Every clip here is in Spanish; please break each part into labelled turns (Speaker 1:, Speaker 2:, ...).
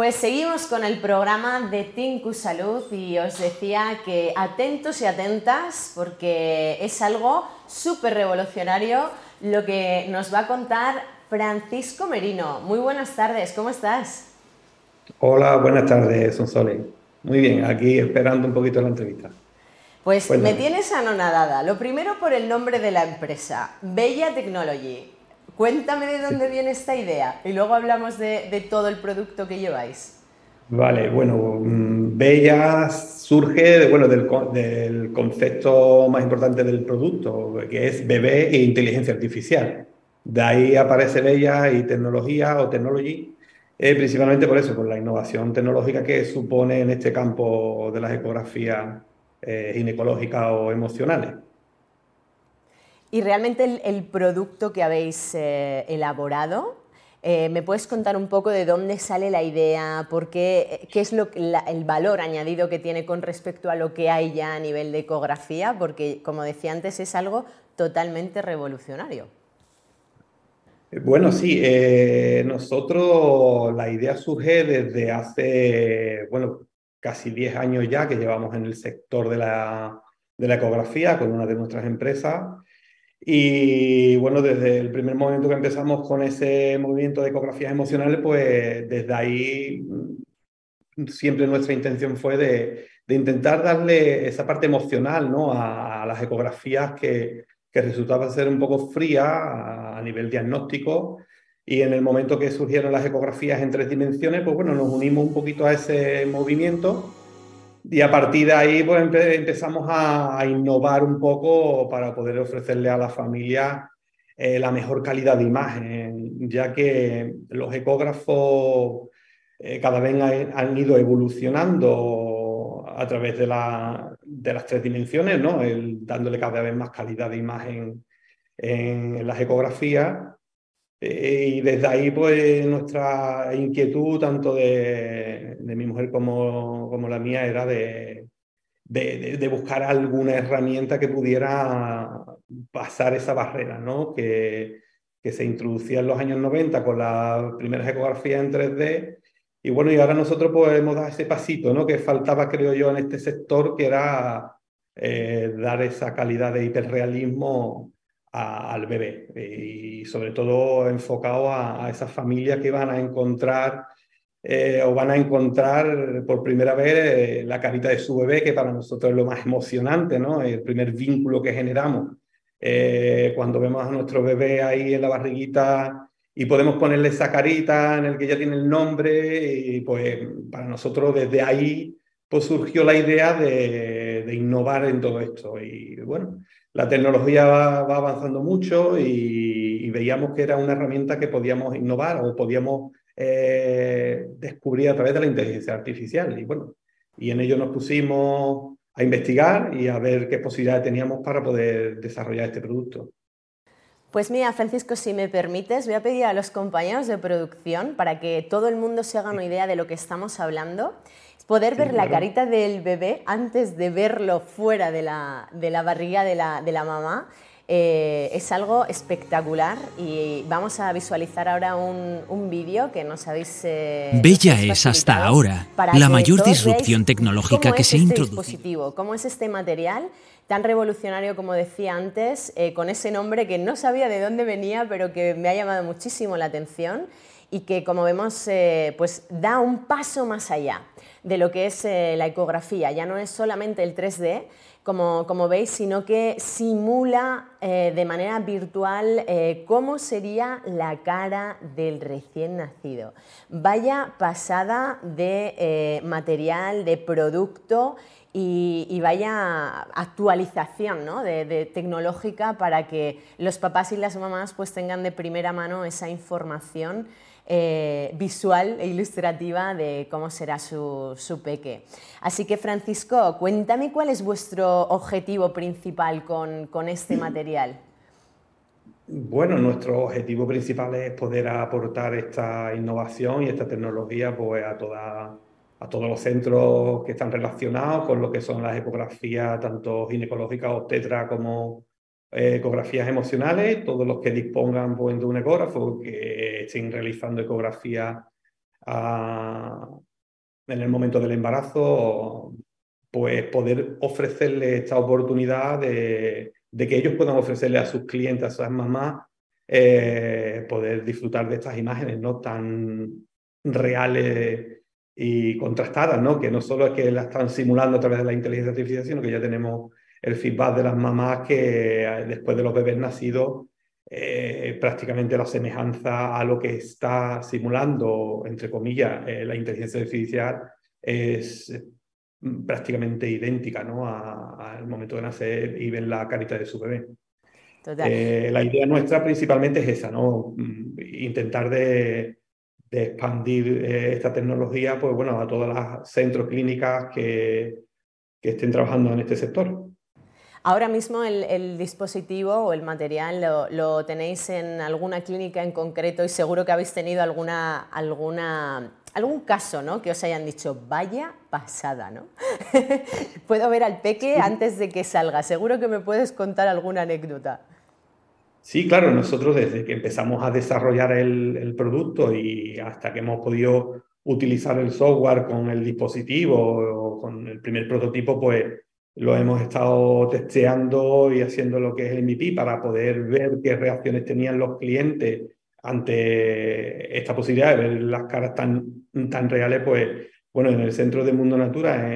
Speaker 1: Pues seguimos con el programa de Tinku Salud y os decía que atentos y atentas porque es algo súper revolucionario lo que nos va a contar Francisco Merino. Muy buenas tardes, ¿cómo estás?
Speaker 2: Hola, buenas tardes, Sonsole. Muy bien, aquí esperando un poquito la entrevista.
Speaker 1: Pues me tienes anonadada. Lo primero por el nombre de la empresa, Bella Technology. Cuéntame de dónde viene esta idea y luego hablamos de, todo el producto que lleváis.
Speaker 2: Vale, bueno, mm, Bella surge bueno, del, del, concepto más importante del producto, que es bebé e inteligencia artificial. De ahí aparece Bella y tecnología o technology, eh, principalmente por eso, por la innovación tecnológica que supone en este campo de las ecografías eh, ginecológicas o emocionales.
Speaker 1: Y realmente el, producto que habéis eh, elaborado, eh, ¿me puedes contar un poco de dónde sale la idea? ¿Por qué, qué es lo, el valor añadido que tiene con respecto a lo que hay ya a nivel de ecografía? Porque, como decía antes, es algo totalmente revolucionario.
Speaker 2: Bueno, sí, eh, nosotros la idea surge desde hace, bueno, casi 10 años ya que llevamos en el sector de la, de la ecografía con una de nuestras empresas. Y bueno, desde el primer momento que empezamos con ese movimiento de ecografías emocionales, pues desde ahí mm, siempre nuestra intención fue de, de intentar darle esa parte emocional ¿no? a, las ecografías que, que, resultaba ser un poco fría a, a, nivel diagnóstico. Y en el momento que surgieron las ecografías en tres dimensiones, pues bueno, nos unimos un poquito a ese movimiento y a partir de ahí pues, empezamos a, innovar un poco para poder ofrecerle a la familia eh, la mejor calidad de imagen, ya que los ecógrafos eh, cada vez han, ido evolucionando a través de, la, de las tres dimensiones, ¿no? dándole cada vez más calidad de imagen en las ecografías. Eh, y desde ahí, pues nuestra inquietud, tanto de, mi mujer como, como, la mía, era de, de, buscar alguna herramienta que pudiera pasar esa barrera, ¿no? Que, que se introducía en los años 90 con las primeras ecografías en 3D. Y bueno, y ahora nosotros pues hemos dado ese pasito, ¿no? Que faltaba, creo yo, en este sector, que era eh, dar esa calidad de hiperrealismo al bebé y sobre todo enfocado a, esas familias que van a encontrar eh, o van a encontrar por primera vez eh, la carita de su bebé, que para nosotros es lo más emocionante, ¿no? El primer vínculo que generamos. Eh, cuando vemos a nuestro bebé ahí en la barriguita y podemos ponerle esa carita en el que ya tiene el nombre y pues para nosotros desde ahí pues surgió la idea de, de innovar en todo esto y bueno, la tecnología va, avanzando mucho y, veíamos que era una herramienta que podíamos innovar o podíamos eh, descubrir a través de la inteligencia artificial. Y bueno, y en ello nos pusimos a investigar y a ver qué posibilidades teníamos para poder desarrollar este producto.
Speaker 1: Pues mira, Francisco, si me permites, voy a pedir a los compañeros de producción para que todo el mundo se haga una idea de lo que estamos hablando poder ver la carita del bebé antes de verlo fuera de la, de la barriga de la, de la mamá. Eh, es algo espectacular y vamos a visualizar ahora un, un vídeo que nos habéis...
Speaker 3: Eh, Bella es hasta ahora la mayor disrupción tecnológica que se ha este introducido.
Speaker 1: ¿Cómo es este material tan revolucionario como decía antes, eh, con ese nombre que no sabía de dónde venía, pero que me ha llamado muchísimo la atención y que, como vemos, pues da un paso más allá de lo que es eh, la ecografía. Ya no es solamente el 3D, como, como veis, sino que simula eh, de manera virtual eh, cómo sería la cara del recién nacido. Vaya pasada de material, de producto y, vaya actualización ¿no? de, tecnológica para que los papás y las mamás pues, tengan de primera mano esa información eh, visual e ilustrativa de cómo será su, su, peque. Así que Francisco, cuéntame cuál es vuestro objetivo principal con, con este material.
Speaker 2: Bueno, nuestro objetivo principal es poder aportar esta innovación y esta tecnología pues, a, toda, a todos los centros que están relacionados con lo que son las ecografías, tanto ginecológicas, obstetra como eh, ecografías emocionales, todos los que dispongan pues, de un ecógrafo que estén realizando ecografía a, en el momento del embarazo, pues poder ofrecerle esta oportunidad de, que ellos puedan ofrecerle a sus clientes, a sus mamás, eh, poder disfrutar de estas imágenes no tan reales y contrastadas, ¿no? que no solo es que las están simulando a través de la inteligencia artificial, sino que ya tenemos el feedback de las mamás que eh, después de los bebés nacidos eh, prácticamente la semejanza a lo que está simulando, entre comillas, eh, la inteligencia artificial es prácticamente idéntica ¿no? al momento de nacer y ven la carita de su bebé. la idea nuestra principalmente es esa, ¿no? Mm, intentar de, de expandir esta tecnología pues, bueno, a todas las centros clínicas que, que estén trabajando en este sector.
Speaker 1: Ahora mismo el, dispositivo o el material lo, tenéis en alguna clínica en concreto y seguro que habéis tenido alguna, alguna, algún caso ¿no? que os hayan dicho, vaya pasada, ¿no? Puedo ver al peque antes de que salga. Seguro que me puedes contar alguna anécdota.
Speaker 2: Sí, claro, nosotros desde que empezamos a desarrollar el, el producto y hasta que hemos podido utilizar el software con el dispositivo o con el primer prototipo, pues lo hemos estado testeando y haciendo lo que es el MVP para poder ver qué reacciones tenían los clientes ante esta posibilidad de ver las caras tan, tan reales, pues bueno, en el centro de Mundo Natura,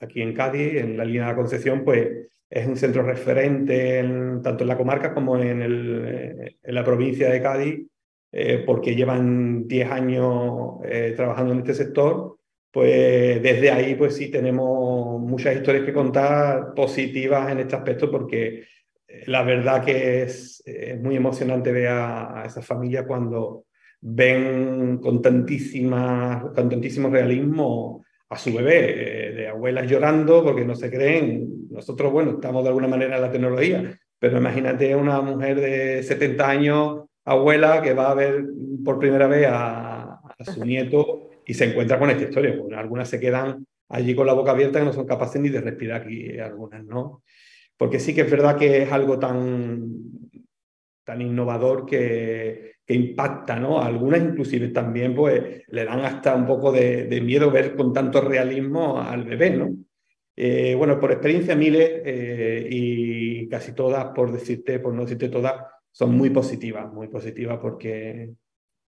Speaker 2: aquí en Cádiz, en la línea de la Concepción, pues es un centro referente tanto en la comarca como en la provincia de Cádiz, eh, porque llevan 10 años eh, trabajando en este sector pues desde ahí pues sí tenemos muchas historias que contar positivas en este aspecto porque eh, la verdad que es, muy emocionante ver a, esa familia cuando ven con, tantísima, con tantísimo realismo a su bebé, eh, de abuelas llorando porque no se creen. Nosotros, bueno, estamos de alguna manera en la tecnología, pero imagínate una mujer de 70 años, abuela, que va a ver por primera vez a, a su nieto y se encuentra con esta historia. Pues algunas se quedan allí con la boca abierta que no son capaces ni de respirar aquí, algunas, ¿no? Porque sí que es verdad que es algo tan, tan innovador que, que impacta, ¿no? Algunas inclusive también pues le dan hasta un poco de, miedo ver con tanto realismo al bebé, ¿no? Eh, bueno, por experiencia miles eh, y casi todas, por decirte, por no decirte todas, son muy positivas, muy positivas porque,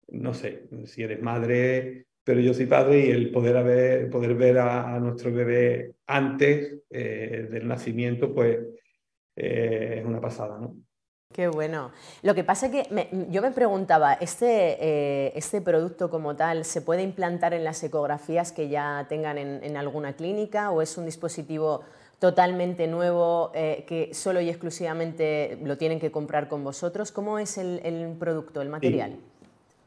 Speaker 2: no sé, si eres madre, pero yo soy padre y el poder, poder ver a, nuestro bebé antes eh, del nacimiento, pues eh, es una pasada, ¿no?
Speaker 1: Qué bueno. Lo que pasa es que yo me preguntaba, ¿este, eh, ¿este producto como tal se puede implantar en las ecografías que ya tengan en, alguna clínica o es un dispositivo totalmente nuevo que solo y exclusivamente lo tienen que comprar con vosotros? ¿Cómo es el, producto, el material?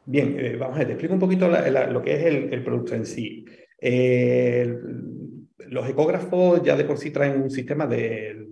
Speaker 2: Bien, eh, vamos a ver, te explico un poquito lo que es el, producto en sí. los ecógrafos ya de por sí traen un sistema de,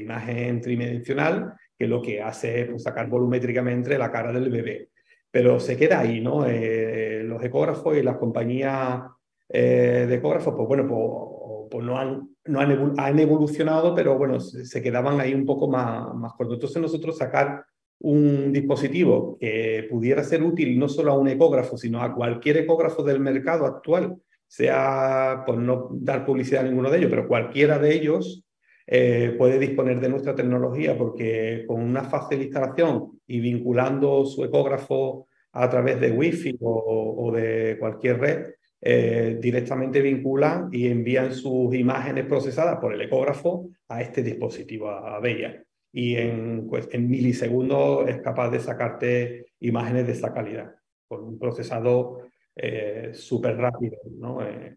Speaker 2: imagen tridimensional que lo que hace es pues, sacar volumétricamente la cara del bebé. Pero se queda ahí, ¿no? Eh, los ecógrafos y las compañías eh, de ecógrafos, pues bueno, pues, pues no, han, no han, evolucionado, pero bueno, se, quedaban ahí un poco más, más cortos. Entonces nosotros sacar un dispositivo que pudiera ser útil no solo a un ecógrafo, sino a cualquier ecógrafo del mercado actual, sea por no dar publicidad a ninguno de ellos, pero cualquiera de ellos eh, puede disponer de nuestra tecnología porque con una fácil instalación y vinculando su ecógrafo a través de Wi-Fi o, de cualquier red, eh, directamente vinculan y envían sus imágenes procesadas por el ecógrafo a este dispositivo, a Bella y en, pues, en milisegundos es capaz de sacarte imágenes de esa calidad, con un procesado eh, súper rápido, ¿no? Eh,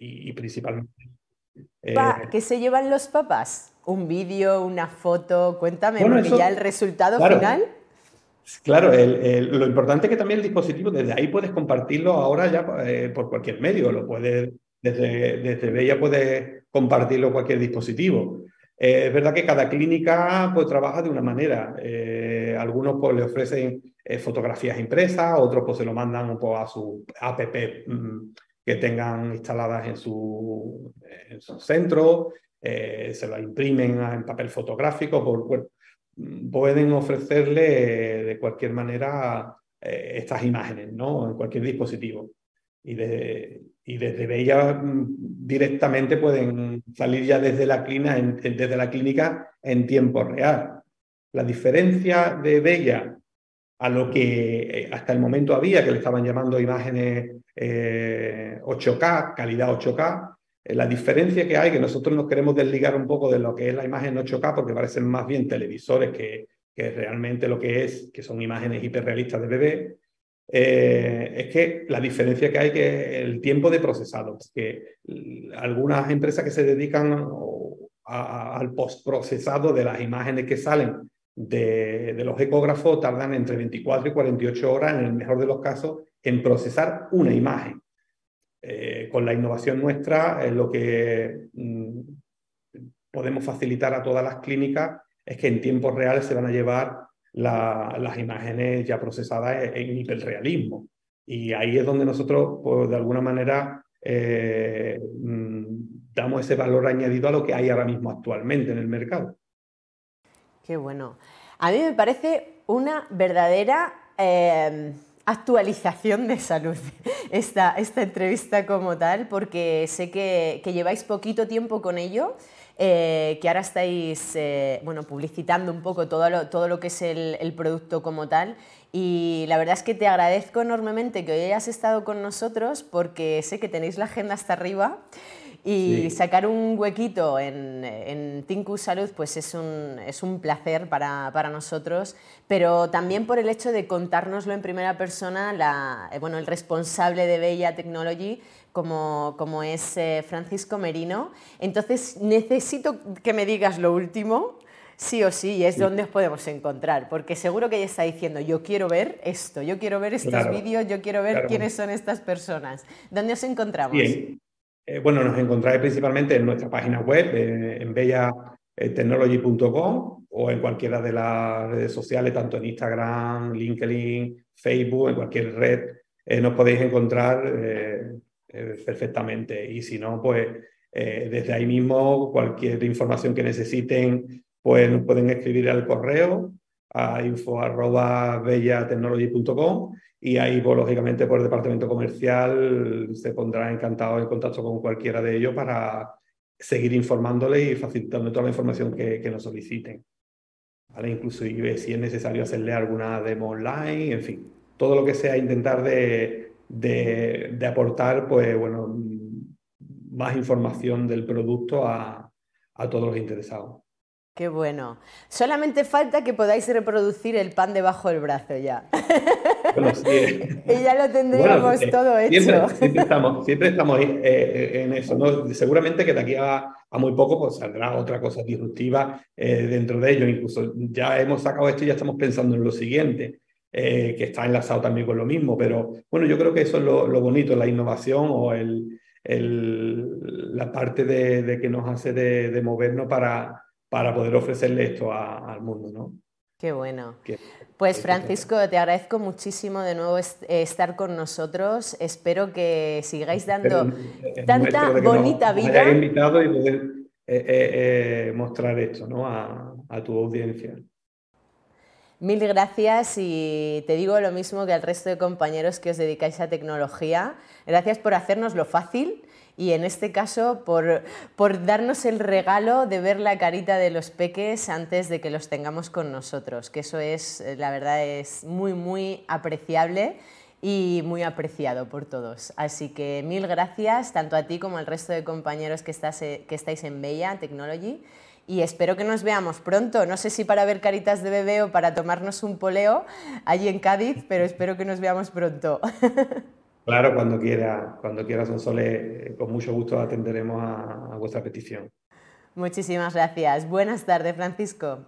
Speaker 2: y, principalmente...
Speaker 1: Eh, ¿Qué se llevan los papás? ¿Un vídeo, una foto? Cuéntame, porque ya el resultado final...
Speaker 2: Claro, lo importante es que también el dispositivo, desde ahí puedes compartirlo ahora ya por cualquier medio, lo puedes, desde, desde Bella puedes compartirlo cualquier dispositivo. Eh, es verdad que cada clínica pues, trabaja de una manera. Eh, algunos pues, le ofrecen eh, fotografías impresas, otros pues, se lo mandan poco a su app mm, que tengan instaladas en su, en su centro, se lo imprimen en papel fotográfico. Por, mm, pueden ofrecerle de cualquier manera estas imágenes ¿no? en cualquier dispositivo. Y, desde Bella mm, directamente pueden salir ya desde la, en, desde la clínica en tiempo real. La diferencia de Bella a lo que eh, hasta el momento había, que le estaban llamando imágenes 8K, eh, calidad 8K, eh, la diferencia que hay, que nosotros nos queremos desligar un poco de lo que es la imagen 8K, porque parecen más bien televisores que, que realmente lo que es, que son imágenes hiperrealistas de bebé, es que la diferencia que hay que el tiempo de procesado, que algunas empresas que se dedican al postprocesado de las imágenes que salen de, los ecógrafos tardan entre 24 y 48 horas, en el mejor de los casos, en procesar una imagen. Eh, con la innovación nuestra, lo que mm, podemos facilitar a todas las clínicas es que en tiempo real se van a llevar las imágenes ya procesadas en, hiperrealismo. Y ahí es donde nosotros, pues, de alguna manera, eh, mm, damos ese valor añadido a lo que hay ahora mismo actualmente en el mercado.
Speaker 1: Qué bueno. A mí me parece una verdadera em, actualización de salud esta, esta, entrevista como tal, porque sé que, lleváis poquito tiempo con ello. Eh, que ahora estáis eh, bueno, publicitando un poco todo lo, todo lo que es el, el, producto como tal. Y la verdad es que te agradezco enormemente que hoy hayas estado con nosotros porque sé que tenéis la agenda hasta arriba y sacar un huequito en, en Tinku Salud pues es un, es un placer para, para, nosotros, pero también por el hecho de contárnoslo en primera persona la, eh, bueno, el responsable de Bella Technology, como, como es eh, Francisco Merino. Entonces necesito que me digas lo último, sí o sí, y es donde os podemos encontrar, porque seguro que ella está diciendo, yo quiero ver esto, yo quiero ver estos vídeos, yo quiero ver quiénes son estas personas. ¿Dónde os encontramos?
Speaker 2: Eh, bueno, nos encontráis principalmente en nuestra página web, eh, en bellatechnology.com o en cualquiera de las redes sociales, tanto en Instagram, LinkedIn, Facebook, en cualquier red, eh, nos podéis encontrar perfectamente. Y si no, pues desde ahí mismo, cualquier información que necesiten, pues nos pueden escribir al correo a info.bellatechnology.com y ahí, pues, lógicamente, por el departamento comercial se pondrá encantado en contacto con cualquiera de ellos para seguir informándole y facilitando toda la información que, que nos soliciten. ¿Vale? Inclusive si es necesario hacerle alguna demo online, en fin, todo lo que sea intentar de, de, de aportar, pues bueno, más información del producto a, a todos los interesados.
Speaker 1: Qué bueno. Solamente falta que podáis reproducir el pan debajo del brazo ya. Bueno, sí. y ya lo tendríamos eh, todo
Speaker 2: hecho. Siempre, estamos, siempre estamos eh, eh, en eso. ¿no? Seguramente que de aquí a, muy poco pues, saldrá otra cosa disruptiva dentro de ello. Incluso ya hemos sacado esto y ya estamos pensando en lo siguiente. que está enlazado también con lo mismo, pero bueno, yo creo que eso es lo, bonito, la innovación o el, el, la parte de, de, que nos hace de, de movernos para, para poder ofrecerle esto al mundo, ¿no?
Speaker 1: Qué bueno. pues Francisco, te agradezco muchísimo de nuevo eh, estar con nosotros. Espero que sigáis dando tanta bonita vida.
Speaker 2: invitado y poder eh, eh, mostrar esto ¿no? a, a tu audiencia.
Speaker 1: Mil gracias y te digo lo mismo que al resto de compañeros que os dedicáis a tecnología. Gracias por hacernos lo fácil y en este caso por, por, darnos el regalo de ver la carita de los peques antes de que los tengamos con nosotros, que eso es, la verdad, es muy, muy apreciable y muy apreciado por todos. Así que mil gracias tanto a ti como al resto de compañeros que, estás, que estáis en Bella Technology y espero que nos veamos pronto. No sé si para ver caritas de bebé o para tomarnos un poleo allí en Cádiz, pero espero que nos veamos pronto.
Speaker 2: Claro, cuando quiera, cuando quiera, Sonsole, eh, con mucho gusto atenderemos a, vuestra petición.
Speaker 1: Muchísimas gracias. Buenas tardes, Francisco.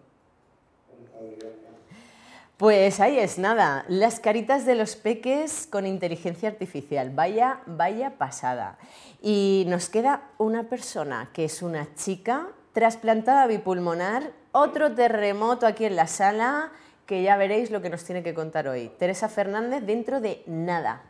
Speaker 1: Pues ahí es nada, las caritas de los peques con inteligencia artificial, vaya, vaya pasada. Y nos queda una persona que es una chica trasplantada bipulmonar, otro terremoto aquí en la sala, que ya veréis lo que nos tiene que contar hoy. Teresa Fernández dentro de nada.